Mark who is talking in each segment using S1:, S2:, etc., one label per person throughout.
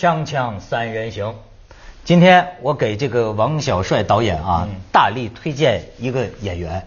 S1: 锵锵三人行，今天我给这个王小帅导演啊，大力推荐一个演员，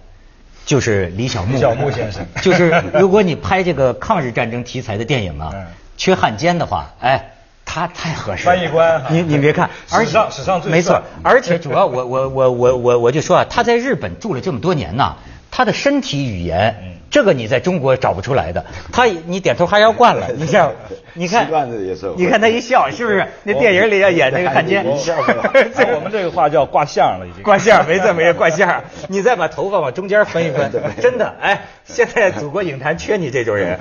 S1: 就是李小牧。
S2: 李小牧先生。
S1: 就是如果你拍这个抗日战争题材的电影啊
S2: 嗯，
S1: 缺汉奸的话，哎。他太合适了，
S2: 翻译官
S1: 你你别看，而
S2: 史上史上最
S1: 没错，而且主要我我我我我我就说啊，他在日本住了这么多年呐，他的身体语言，
S2: 嗯
S1: 这个你在中国找不出来的。他你点头哈腰惯了，你像 你看
S3: 习惯了也是
S1: 你看他一笑，是不是？那电影里要演那个汉奸
S3: 一笑是吧，
S2: 按我们这个话叫挂相了，已经。
S1: 挂相没错没错，挂相。你再把头发往中间分一分，真的，哎，现在祖国影坛缺你这种人，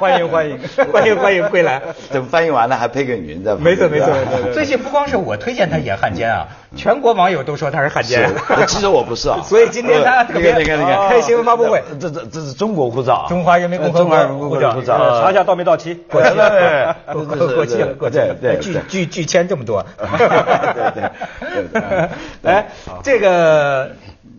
S1: 欢迎欢迎欢迎欢迎归来。
S3: 等翻译完了还配个语音在。
S1: 没错没错最近不光是我推荐他演汉奸啊，全国网友都说他是汉奸。
S3: 其实我不是啊
S1: 所以今天他特别
S3: 你看你看你看
S1: 开新闻发布会，
S3: 这这这是中国护照。啊，
S1: 中华人民共和国
S3: 护照，
S2: 呃查一下到没到期？
S1: 过期了，
S3: 对
S1: 过 过期了，过期了，
S3: 对
S1: 拒拒拒签这么多，
S3: 对 对对。对
S1: 哎，这个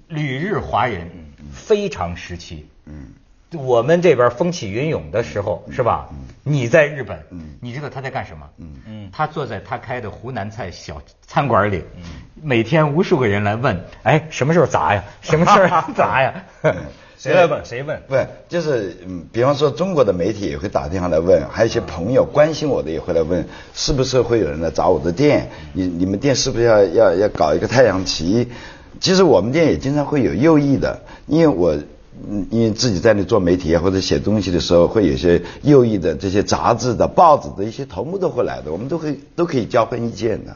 S1: 旅日华人非常时期，
S3: 嗯，
S1: 我们这边风起云涌的时候，是吧？你在日本
S3: 嗯，
S1: 你知道他在干什么？
S3: 嗯。
S2: 嗯
S1: 他坐在他开的湖南菜小餐馆里，每天无数个人来问，哎，什么时候砸呀？什么时候砸呀？
S2: 谁来问？谁问？
S3: 不，就是嗯，比方说中国的媒体也会打电话来问，还有一些朋友关心我的也会来问，是不是会有人来找我的店？你你们店是不是要要要搞一个太阳旗？其实我们店也经常会有右翼的，因为我。嗯，因为自己在那做媒体啊，或者写东西的时候，会有些右翼的这些杂志的、报纸的一些头目都会来的，我们都会都可以交换意见的。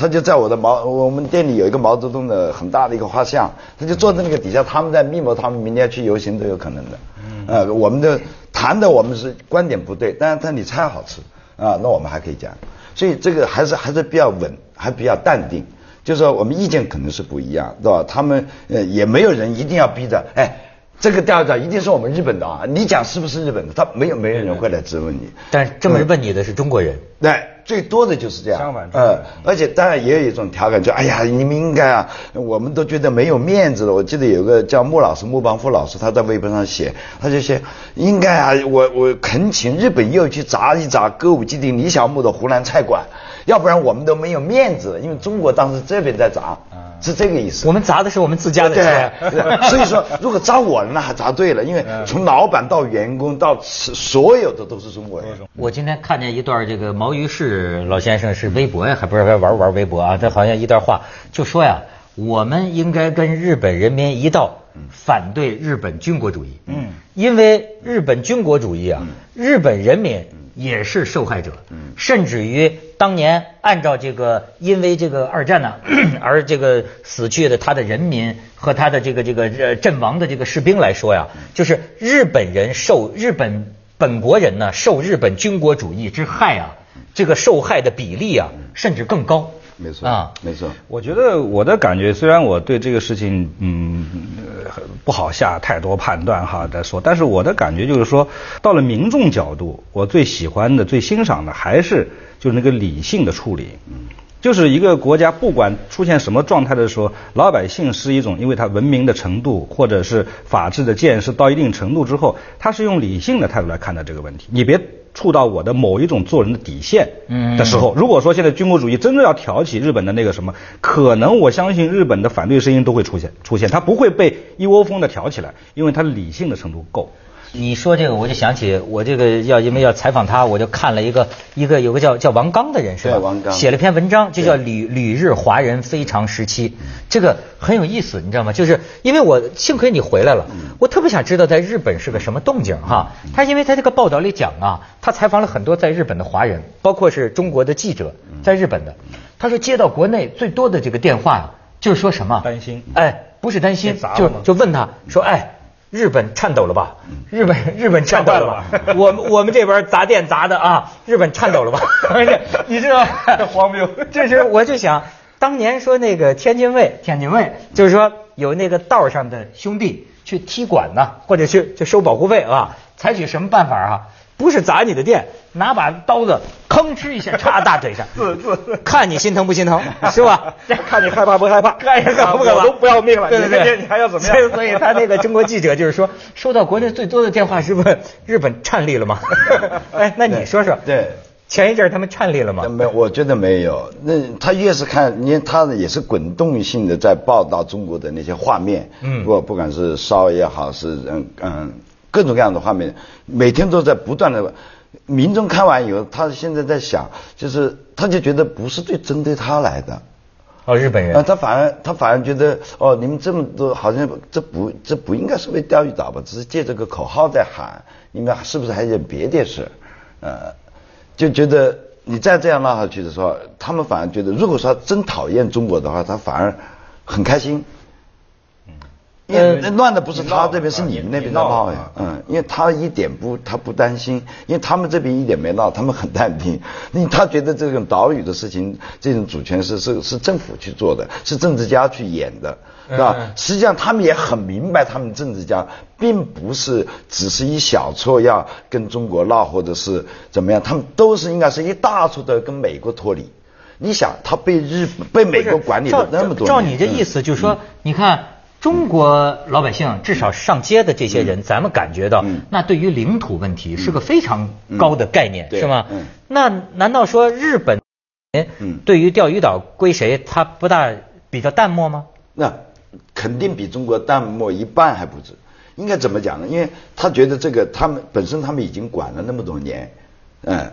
S3: 他就在我的毛，我们店里有一个毛泽东的很大的一个画像，他就坐在那个底下，他们在密谋，他们明天去游行都有可能的。嗯，呃，我们的谈的我们是观点不对，但是但你菜好吃啊，那我们还可以讲。所以这个还是还是比较稳，还比较淡定。就是说我们意见可能是不一样，对吧？他们呃也没有人一定要逼着，哎，这个调查一定是我们日本的啊，你讲是不是日本的？他没有没有人会来质问你。
S1: 但是这么问你的是中国人，
S3: 对，最多的就是这样。
S2: 相反
S3: 呃，而且当然也有一种调侃，就哎呀，你们应该啊，我们都觉得没有面子了。我记得有个叫穆老师，穆邦夫老师，他在微博上写，他就写，应该啊，我我恳请日本又去砸一砸歌舞伎町李小牧的湖南菜馆，要不然我们都没有面子了。因为中国当时这边在砸，是这个意思。
S1: 我们砸的是我们自家的菜。
S3: 对，所以说如果砸我了，那还砸对了，因为从老板到员工到所有的都是中国人。
S1: 我今天看见一段这个毛于轼老先生是微博呀，还不知道玩玩微博啊？这好像一段话就说呀，我们应该跟日本人民一道反对日本军国主义。
S2: 嗯，
S1: 因为日本军国主义啊，日本人民也是受害者。
S3: 嗯
S1: 甚至于当年按照这个因为这个二战呢、而这个死去的他的人民和他的这个这个呃阵亡的这个士兵来说呀，就是日本人受日本本国人呢受日本军国主义之害啊，这个受害的比例啊甚至更高。
S3: 没错
S1: 啊，
S3: 没错。
S2: 我觉得我的感觉，虽然我对这个事情嗯呃不好下太多判断哈再说，但是我的感觉就是说，到了民众角度，我最喜欢的、最欣赏的还是就是那个理性的处理。就是一个国家不管出现什么状态的时候，老百姓是一种因为他文明的程度或者是法治的见识到一定程度之后，他是用理性的态度来看待这个问题。你别触到我的某一种做人的底线的时候，如果说现在军国主义真的要挑起日本的那个什么，可能我相信日本的反对声音都会出现出现，他不会被一窝蜂的挑起来，因为他理性的程度够。
S1: 你说这个，我就想起我这个要因为要采访他，我就看了一个一个有个叫叫王刚的人是吧？
S3: 对王刚。
S1: 写了篇文章，就叫《旅旅日华人非常时期》，这个很有意思，你知道吗？就是因为我幸亏你回来了，我特别想知道在日本是个什么动静哈。他因为他这个报道里讲啊，他采访了很多在日本的华人，包括是中国的记者在日本的，他说接到国内最多的这个电话，就是说什么？
S2: 担心。
S1: 哎，不是担心就就问他说，哎。日本颤抖了吧？日本日本颤抖了吧？我们我们这边砸店砸的啊，日本颤抖了吧？你知道
S2: 荒谬
S1: 这是我就想，当年说那个天津卫，天津卫就是说有那个道上的兄弟去踢馆呐，或者去去收保护费啊，采取什么办法啊？不是砸你的店，拿把刀子吭哧一下插大腿上，看你心疼不心疼，是吧？
S2: 看你害怕不害怕？
S1: 看你害怕不害怕？
S2: 我都不要命了，
S1: 对对对，
S2: 你还要怎么样？
S1: 所以他那个中国记者就是说，收到国内最多的电话是问日本颤栗了吗？哎，那你说说，
S3: 对，
S1: 前一阵他们颤栗了吗？
S3: 没，我觉得没有。那他越是看，因为他也是滚动性的在报道中国的那些画面，嗯，不不管是烧也好，是嗯嗯各种各样的画面，每天都在不断的。民众看完以后，他现在在想，就是他就觉得不是对针对他来的。
S1: 哦，日本人啊，
S3: 他反而他反而觉得哦，你们这么多好像这不这不应该是为钓鱼岛吧？只是借这个口号在喊，你们是不是还有别的事？呃，就觉得你再这样闹下去的时候，他们反而觉得，如果说真讨厌中国的话，他反而很开心。嗯，乱的不是他这边，是你们那边在闹呀。嗯，因为他一点不，他不担心，因为他们这边一点没闹，他们很淡定。因为他觉得这种岛屿的事情，这种主权是是是政府去做的，是政治家去演的，是吧？实际上他们也很明白，他们政治家并不是只是一小撮要跟中国闹，或者是怎么样，他们都是应该是一大撮的跟美国脱离。你想，他被日被美国管理了那么多年，
S1: 照你这意思，就是说，你看。中国老百姓至少上街的这些人，咱们感觉到，那对于领土问题是个非常高的概念，是吗？那难道说日本对于钓鱼岛归谁，他不大比较淡漠吗？
S3: 那肯定比中国淡漠一半还不止。应该怎么讲呢？因为他觉得这个他们本身他们已经管了那么多年，嗯。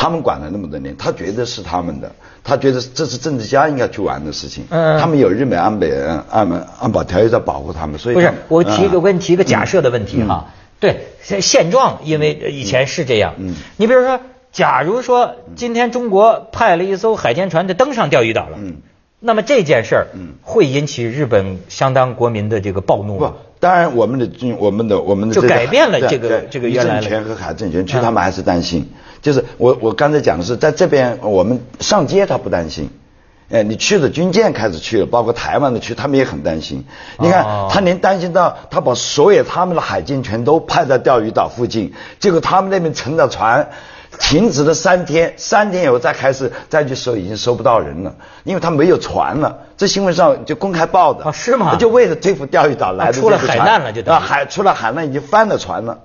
S3: 他们管了那么多年，他觉得是他们的，他觉得这是政治家应该去玩的事情。嗯，他们有日本安保安安保条约在保护他们，所以
S1: 不是我提一个问题，一个假设的问题哈。对，现现状因为以前是这样。嗯，你比如说，假如说今天中国派了一艘海监船就登上钓鱼岛了，嗯，那么这件事儿嗯会引起日本相当国民的这个暴怒吗？
S3: 当然，我们的军，我们的我们的
S1: 就改变了这个这个原
S3: 来政权和海政权，其实他们还是担心。就是我我刚才讲的是，在这边我们上街他不担心，哎，你去的军舰开始去了，包括台湾的去，他们也很担心。你看，他连担心到他把所有他们的海军全都派在钓鱼岛附近，结果他们那边乘的船。停止了三天，三天以后再开始再去收，已经收不到人了，因为他没有船了。这新闻上就公开报的。
S1: 啊，是吗？
S3: 就为了对付钓鱼岛来的
S1: 出了海难了，就
S3: 啊，海出了海难，已经翻了船了，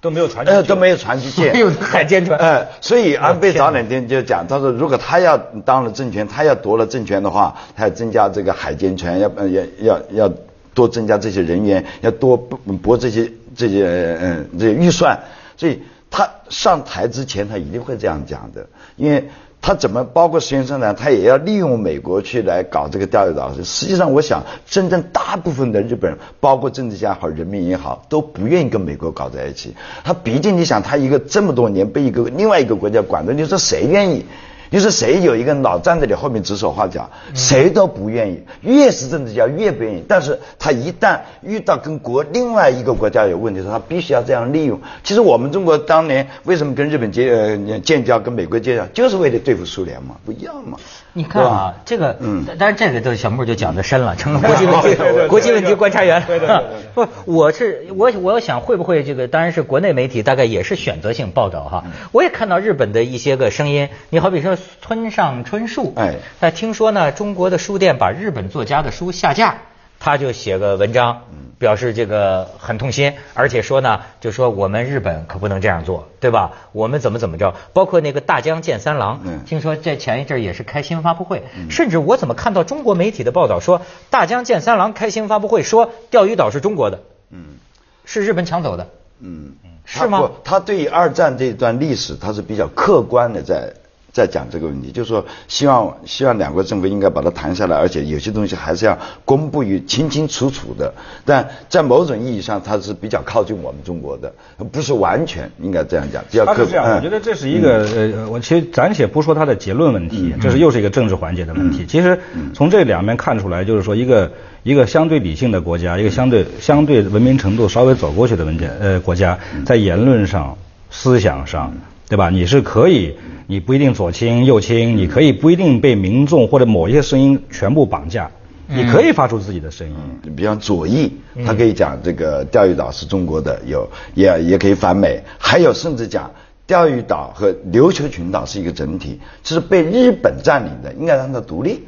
S2: 都没有船。呃，
S3: 都没有船去借。
S1: 没有海监船。
S3: 呃，所以安倍早两天就讲，他说如果他要当了政权，他要夺了政权的话，他要增加这个海监船，要要要要多增加这些人员，要多拨这些这些嗯这些预算，所以。他上台之前，他一定会这样讲的，因为他怎么包括实验生呢，他也要利用美国去来搞这个钓鱼岛。实际上，我想真正大部分的日本人，包括政治家好、人民也好，都不愿意跟美国搞在一起。他毕竟，你想，他一个这么多年被一个另外一个国家管着，你说谁愿意？你说谁有一个老站在你后面指手画脚，谁都不愿意。越是政治家越不愿意，但是他一旦遇到跟国另外一个国家有问题的时候，他必须要这样利用。其实我们中国当年为什么跟日本结呃建交，跟美国建交，就是为了对付苏联嘛，不一样嘛。
S1: 你看啊，这个，嗯，但是这个都小木就讲的深了，成了国际问题，国际问题观察员。
S2: 对对对。
S1: 不，我是我我想会不会这个，当然是国内媒体大概也是选择性报道哈。我也看到日本的一些个声音，你好比说。村上春树，哎，那听说呢，中国的书店把日本作家的书下架，他就写个文章，表示这个很痛心，而且说呢，就说我们日本可不能这样做，对吧？我们怎么怎么着？包括那个大江健三郎，听说在前一阵也是开新闻发布会，甚至我怎么看到中国媒体的报道说，大江健三郎开新闻发布会说钓鱼岛是中国的，嗯，是日本抢走的，嗯，是吗？
S3: 他对于二战这段历史，他是比较客观的在。在讲这个问题，就是说，希望希望两国政府应该把它谈下来，而且有些东西还是要公布于清清楚楚的。但在某种意义上，它是比较靠近我们中国的，不是完全应该这样讲。比较
S2: 是这样，我觉得这是一个呃，我其实暂且不说它的结论问题，这是又是一个政治环节的问题。其实从这两面看出来，就是说一个一个相对理性的国家，一个相对相对文明程度稍微走过去的文件呃国家，在言论上、思想上。对吧？你是可以，你不一定左倾右倾，你可以不一定被民众或者某一些声音全部绑架，你可以发出自己的声音。
S3: 比方左翼，他可以讲这个钓鱼岛是中国的，有也也可以反美，还有甚至讲钓鱼岛和琉球群岛是一个整体，是被日本占领的，应该让它独立。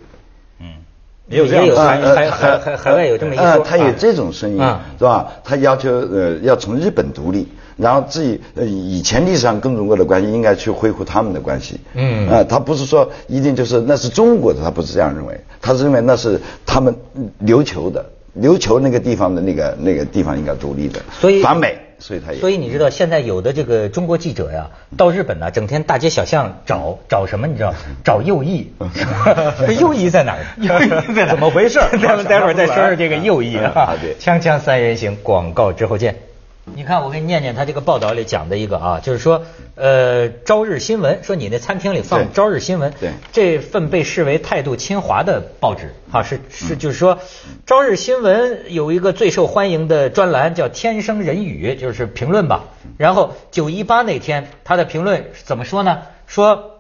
S3: 也有这样的呃
S1: 海海海海海外有这么一说
S3: 呃他有
S1: 啊
S3: 这种声音
S1: 啊
S3: 是吧？他要求呃要从日本独立，然后自己呃以前历史上跟中国的关系应该去恢复他们的关系。
S1: 嗯
S3: 啊，他不是说一定就是那是中国的，他不是这样认为，他是认为那是他们琉球的，琉球那个地方的那个那个地方应该独立的，
S1: 所以
S3: 反美，所以他也
S1: 所以你知道现在有的这个中国记者呀，到日本呢，整天大街小巷找找什么？你知道找右翼，右翼在哪儿？右翼在哪儿？
S2: 怎么回事
S1: 咱们待会儿再说说这个右翼啊。锵锵三人行，广告之后见。你看，我给你念念他这个报道里讲的一个啊，就是说，呃，朝日新闻说你那餐厅里放朝日新闻，
S3: 对
S1: 这份被视为态度亲华的报纸啊，是是就是说，朝日新闻有一个最受欢迎的专栏叫“天生人语”，就是评论吧。然后九一八那天，他的评论怎么说呢？说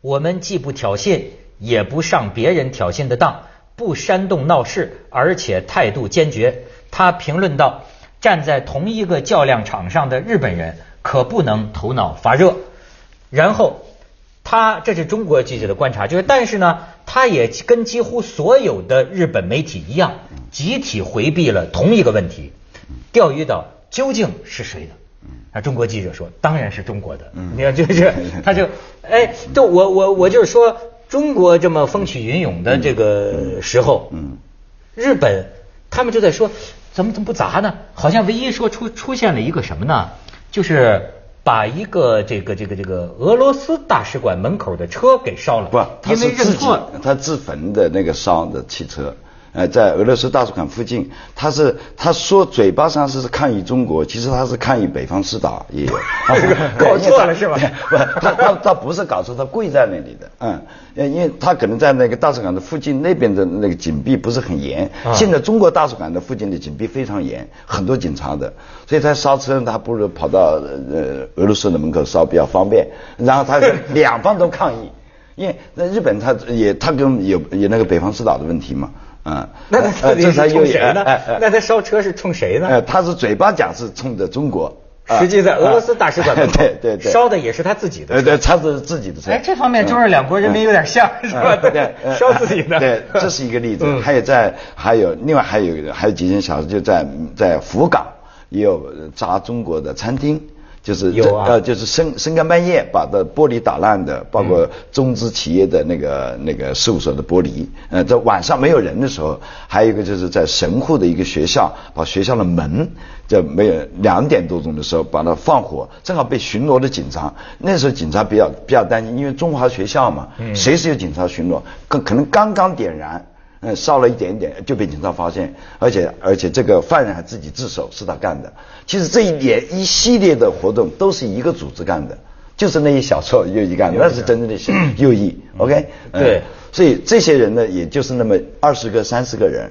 S1: 我们既不挑衅，也不上别人挑衅的当，不煽动闹事，而且态度坚决。他评论道：站在同一个较量场上的日本人可不能头脑发热。然后他这是中国记者的观察，就是但是呢，他也跟几乎所有的日本媒体一样，集体回避了同一个问题：钓鱼岛究竟是谁的？啊，中国记者说，当然是中国的。你看，就是 他就，哎，就我我我就是说，中国这么风起云涌的这个时候，
S3: 嗯
S1: 日本他们就在说，怎么怎么不砸呢？好像唯一说出出现了一个什么呢？就是把一个这个这个这个俄罗斯大使馆门口的车给烧了，
S3: 不，他是自己。他自焚的那个烧的汽车。呃，在俄罗斯大使馆附近，他是他说嘴巴上是抗议中国，其实他是抗议北方四岛也有，
S1: 搞错了是吧？
S3: 对 不，他他他不是搞错，他跪在那里的，嗯，呃因为他可能在那个大使馆的附近那边的那个紧闭不是很严，
S1: 啊。
S3: 现在中国大使馆的附近的紧闭非常严，很多警察的，所以他烧车他不如跑到呃俄罗斯的门口烧比较方便，然后他两方都抗议。因为那日本他也他跟有有那个北方四岛的问题嘛，嗯，
S1: 那他到底是
S3: 呃这才有
S1: 冲谁呢
S3: 哎哎哎？
S1: 那他烧车是冲谁呢？
S3: 呃，他是嘴巴讲是冲着中国，啊
S1: 实际在俄罗斯大使馆门口
S3: 对对对，
S1: 烧的也是他自己的
S3: 呃对，他是自己的车。
S1: 哎，这方面中日两国人民有点像，是吧？
S3: 嗯对，呃
S1: 烧自己的。
S3: 对，这是一个例子。
S1: 嗯
S3: 还有在，还有另外还有还有几件小事，就在在福冈也有砸中国的餐厅。就是
S1: 有啊。
S3: 呃，就是深深更半夜把的玻璃打烂的，包括中资企业的那个那个事务所的玻璃，呃，在晚上没有人的时候，还有一个就是在神户的一个学校，把学校的门在没有两点多钟的时候把它放火，正好被巡逻的警察，那时候警察比较比较担心，因为中华学校嘛，随时有警察巡逻，可可能刚刚点燃。嗯，烧了一点点就被警察发现，而且而且这个犯人还自己自首是他干的。其实这一点一系列的活动都是一个组织干的，就是那一小撮右翼干的，那是真正的右翼。OK，嗯
S1: 对
S3: 所以这些人呢，也就是那么二十个、三十个人。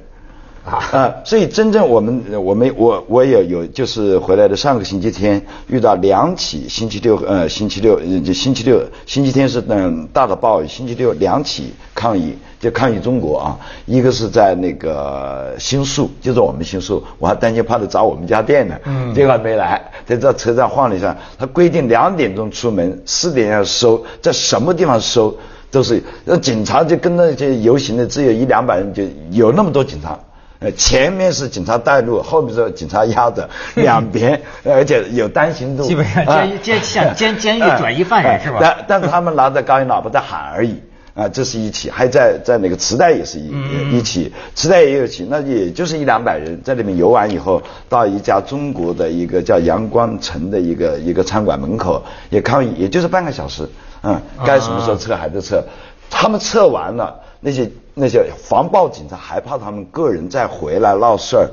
S3: 啊，所以真正我们我们我我也有就是回来的上个星期天遇到两起星期六呃星期六星期六星期天是嗯大的暴雨，星期六两起抗议就抗议中国啊，一个是在那个新宿，就是我们新宿，我还担心怕他砸我们家店呢，
S1: 嗯
S3: 结果没来，在这车站晃了一下，他规定两点钟出门，四点要收，在什么地方收都是，那警察就跟那些游行的只有一两百人，就有那么多警察。呃，前面是警察带路，后面是警察压着，两边，而且有单行路，
S1: 基本上
S3: 啊
S1: 监监像监监狱
S3: 哎
S1: 转移犯人是吧
S3: 但但是他们拿着高音喇叭在喊而已。啊，这是一起，还在在那个磁带也是一、
S1: 嗯。
S3: 一起，磁带也有起，那也就是一两百人在里面游完以后，到一家中国的一个叫阳光城的一个一个餐馆门口也抗议，也就是半个小时，嗯，该什么时候撤还得撤，他们撤完了，那些那些防暴警察还怕他们个人再回来闹事儿，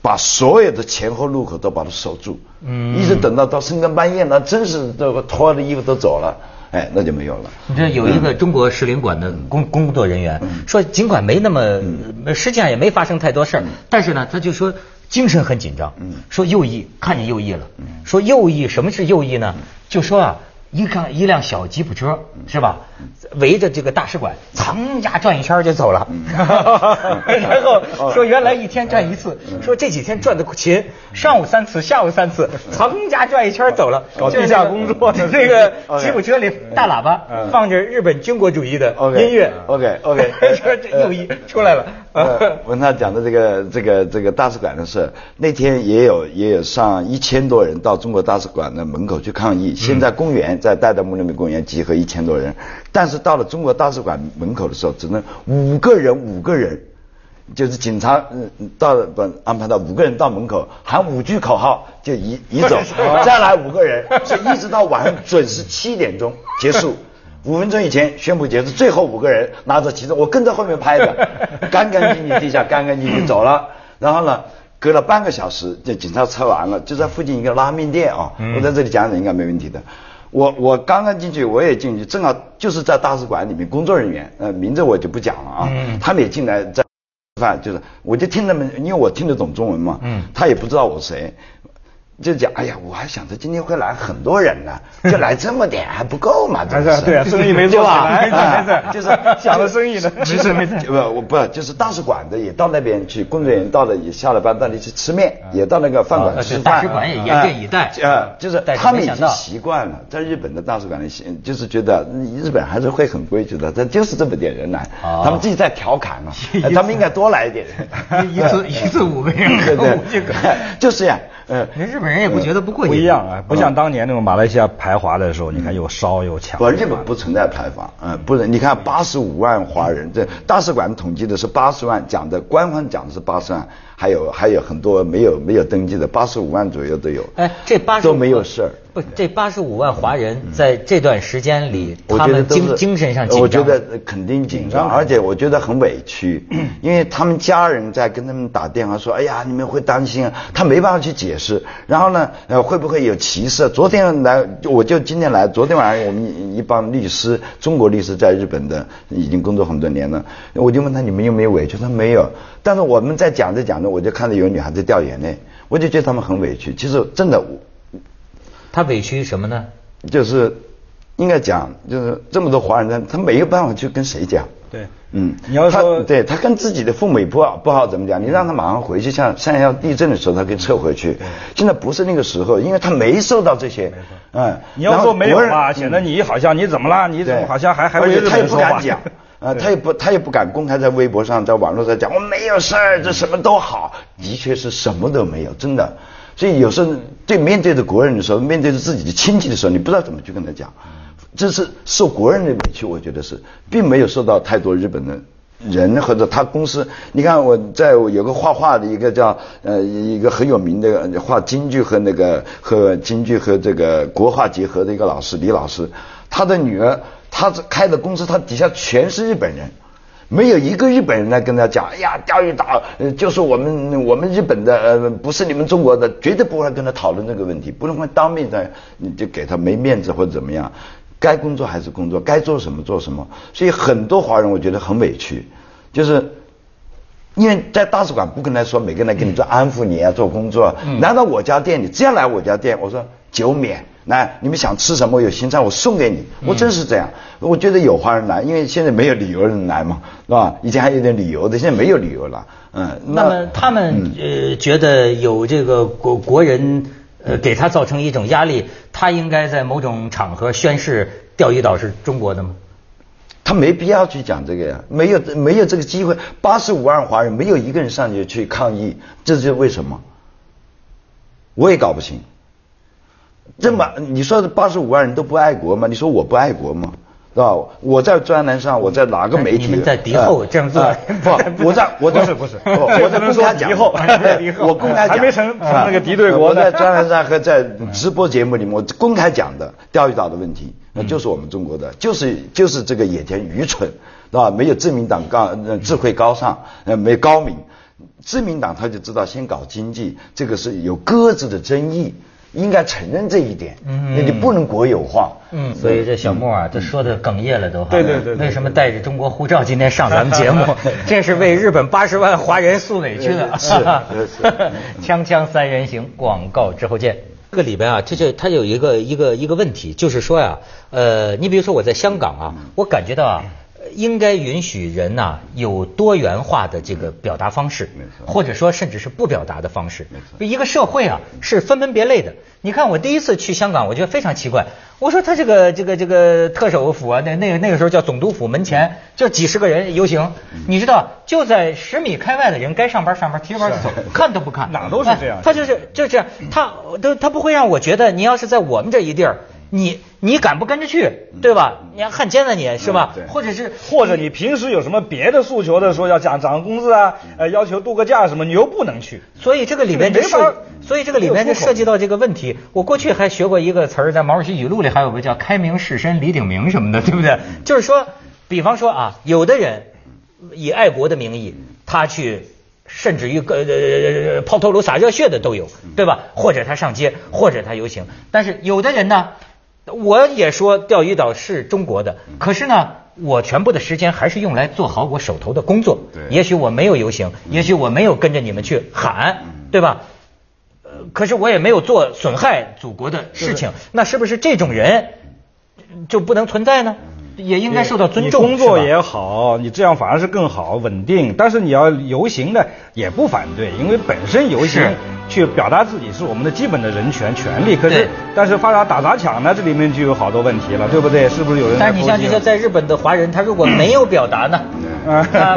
S3: 把所有的前后路口都把它守住，
S1: 嗯。
S3: 一直等到到深更半夜，那真是这个脱了衣服都走了，哎，那就没有了。
S1: 你这有一个中国使领馆的工工作人员说，尽管没那么，呃实际上也没发生太多事儿，但是呢，他就说精神很紧张，说右翼看见右翼了，说右翼什么是右翼呢？就说啊，一看一辆小吉普车是吧？围着这个大使馆，噌家转一圈就走了。然后说原来一天转一次，说这几天转的勤，上午三次，下午三次，噌家转一圈走了。
S2: 搞地下工作。的
S1: 这个吉普车里大喇叭放着日本军国主义的音乐。
S3: OK OK，
S1: 说这又一出来了。
S3: 呃，文涛讲的这个这个这个大使馆的事，那天也有也有上一千多人到中国大使馆的门口去抗议。现在公园在戴德慕人民公园集合一千多人，但是到了中国大使馆门口的时候，只能五个人五个人，就是警察嗯到把安排到五个人到门口喊五句口号就移移走，再来五个人，所以一直到晚上准时七点钟结束。五分钟以前宣布结束，最后五个人拿着旗子，我跟在后面拍的，干干净净地下干干净净走了。然后呢，隔了半个小时，这警察撤完了，就在附近一个拉面店啊，我在这里讲讲应该没问题的。我我刚刚进去，我也进去，正好就是在大使馆里面，工作人员，呃，名字我就不讲了啊，他们也进来在吃饭，就是我就听他们，因为我听得懂中文嘛，
S1: 嗯
S3: 他也不知道我谁。就讲，哎呀，我还想着今天会来很多人呢，就来这么点还不够嘛？这是
S2: 对啊生意没做
S3: 对 吧？
S2: 起来
S3: 哎
S2: 没事
S3: 就是
S2: 想着生意呢。
S3: 其实没不，我不就是大使馆的也到那边去，工作人员到了也下了班到那里去吃面，也到那个饭馆
S1: 啊
S3: 吃饭。
S1: 大使馆也严阵以待
S3: 就是他们已经习惯了，在日本的大使馆里，就是觉得日本还是会很规矩的，他就是这么点人来，
S1: 哦。
S3: 他们自己在调侃嘛，哎他们应该多来一点人。
S1: 一次一次五个人
S3: 对对。就是呀，呃，
S1: 人日本人也不觉得不过瘾，
S2: 不一样啊，不像当年那种马来西亚排华的时候，你看又烧又抢。
S3: 不，日本不存在排华，嗯，不是。你看八十五万华人，这大使馆统计的是八十万，讲的官方讲的是八十万，还有还有很多没有没有登记的，八十五万左右都有。
S1: 哎，这八十
S3: 都没有事儿。
S1: 不，这八十五万华人在这段时间里，
S3: 我
S1: 他们精精神上紧张。
S3: 我觉得肯定紧张，而且我觉得很委屈，因为他们家人在跟他们打电话说：“哎呀，你们会担心啊。”他没办法去解释。然后呢，呃，会不会有歧视？昨天来，我就今天来，昨天晚上我们一一帮律师，中国律师在日本的已经工作很多年了，我就问他你们有没有委屈？他没有。但是我们在讲着讲着，我就看到有女孩子掉眼泪，我就觉得他们很委屈。其实真的，
S1: 他委屈什么呢？
S3: 就是应该讲，就是这么多华人，他他没有办法去跟谁讲。
S2: 对，
S3: 嗯，
S2: 你要说
S3: 他对他跟自己的父母也不好不好怎么讲？你让他马上回去，像像要地震的时候，他可以撤回去。现在不是那个时候，因为他没受到这些。嗯，
S2: 你要说没有
S3: 然后国
S2: 吧，
S3: 人
S2: 显得你好像你怎么啦？你怎么好像还还
S3: 他也？不敢讲。啊，他也不，他也不敢公开在微博上、在网络上讲，我没有事儿，这什么都好，的确是什么都没有，真的。所以有时候对面对着国人的时候，面对着自己的亲戚的时候，你不知道怎么去跟他讲，这是受国人的委屈，我觉得是，并没有受到太多日本的人或者他公司。你看我在有个画画的一个叫呃一个很有名的画京剧和那个和京剧和这个国画结合的一个老师李老师，他的女儿。他开的公司，他底下全是日本人，没有一个日本人来跟他讲，哎呀，钓鱼岛呃就是我们我们日本的，呃，不是你们中国的，绝对不会跟他讨论这个问题，不能会当面的你就给他没面子或者怎么样，该工作还是工作，该做什么做什么，所以很多华人我觉得很委屈，就是。因为在大使馆不跟他说，每个人来给你做安抚你啊，做工作。来到我家店里，只要来我家店，我说酒免，来你们想吃什么有新菜我送给你，我真是这样。我觉得有华人来，因为现在没有理由人来嘛，是吧？以前还有点理由的，现在没有理由了。嗯，
S1: 那么他们呃觉得有这个国国人呃给他造成一种压力，他应该在某种场合宣誓钓鱼岛是中国的吗？
S3: 他没必要去讲这个呀，没有没有这个机会。八十五万华人没有一个人上去去抗议，这是为什么？我也搞不清。这么你说八十五万人都不爱国吗？你说我不爱国吗？是吧？我在专栏上，我在哪个媒体？
S1: 你们在敌后这样做
S3: 呃不，我在我在
S2: 不是不是
S3: 我在公开讲
S2: 敌后
S3: 我公开讲，
S2: 还没成那个敌对国
S3: 我在专栏上和在直播节目里面，我公开讲的钓鱼岛的问题，那就是我们中国的，就是就是这个野田愚蠢，是吧？没有自民党高呃智慧高尚，呃没高明，自民党他就知道先搞经济，这个是有各自的争议。应该承认这一点，
S1: 嗯
S3: 那你不能国有化。
S1: 嗯，所以这小莫啊，这说的哽咽了都。
S2: 对对对对
S1: 为什么带着中国护照今天上咱们节目？这是为日本八十万华人诉委屈的。
S3: 是是是
S1: 锵锵三人行，广告之后见。这个里边啊，这就它有一个一个一个问题，就是说呀，呃，你比如说我在香港啊，我感觉到啊。应该允许人呐、有多元化的这个表达方式或者说甚至是不表达的方式。一个社会啊是分门别类的。你看我第一次去香港，我觉得非常奇怪。我说他这个这个这个特首府啊，那那个那个时候叫总督府门前就几十个人游行，你知道就在十米开外的人该上班上班，提着包就走，看都不看，
S2: 哪都是这样
S1: 哎他就是就这样，他都他不会让我觉得你要是在我们这一地儿。你你敢不跟着去，对吧？你还汉奸呢你，是吧或者是
S2: 或者你平时有什么别的诉求的，说要涨涨工资啊，呃，要求度个假什么，你又不能去。
S1: 所以这个里面就
S2: 没法
S1: 涉，所以这个里面就涉及到这个问题。我过去还学过一个词儿，在毛主席语录里还有个叫“开明士绅李鼎铭”什么的，对不对？就是说，比方说啊，有的人以爱国的名义，他去。甚至于个呃抛头颅洒热血的都有，对吧？或者他上街，或者他游行。但是有的人呢，我也说钓鱼岛是中国的，可是呢，我全部的时间还是用来做好我手头的工作。
S3: 对
S1: 也许我没有游行，也许我没有跟着你们去喊，对吧？呃，可是我也没有做损害祖国的事情，那是不是这种人就不能存在呢？也应该受到尊重。
S2: 你工作也好，你这样反而是更好稳定。但是你要游行的也不反对，因为本身游行去表达自己是我们的基本的人权权利。可是，但是发达打砸抢呢，这里面就有好多问题了，对不对？是不是有人
S1: 但你像这些在日本的华人，他如果没有表达呢，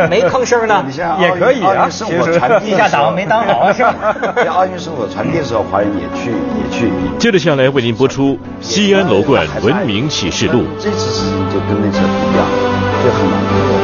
S1: 没吭声呢
S2: 也可以啊其实
S3: 传递的时候
S1: 地下党没当好 是吧
S3: 在奥运圣火传递的时候，华人也去也去。
S4: 接着下来为您播出《西安楼冠文明启示录》。
S3: 这次事情就跟那次不一样，就很难。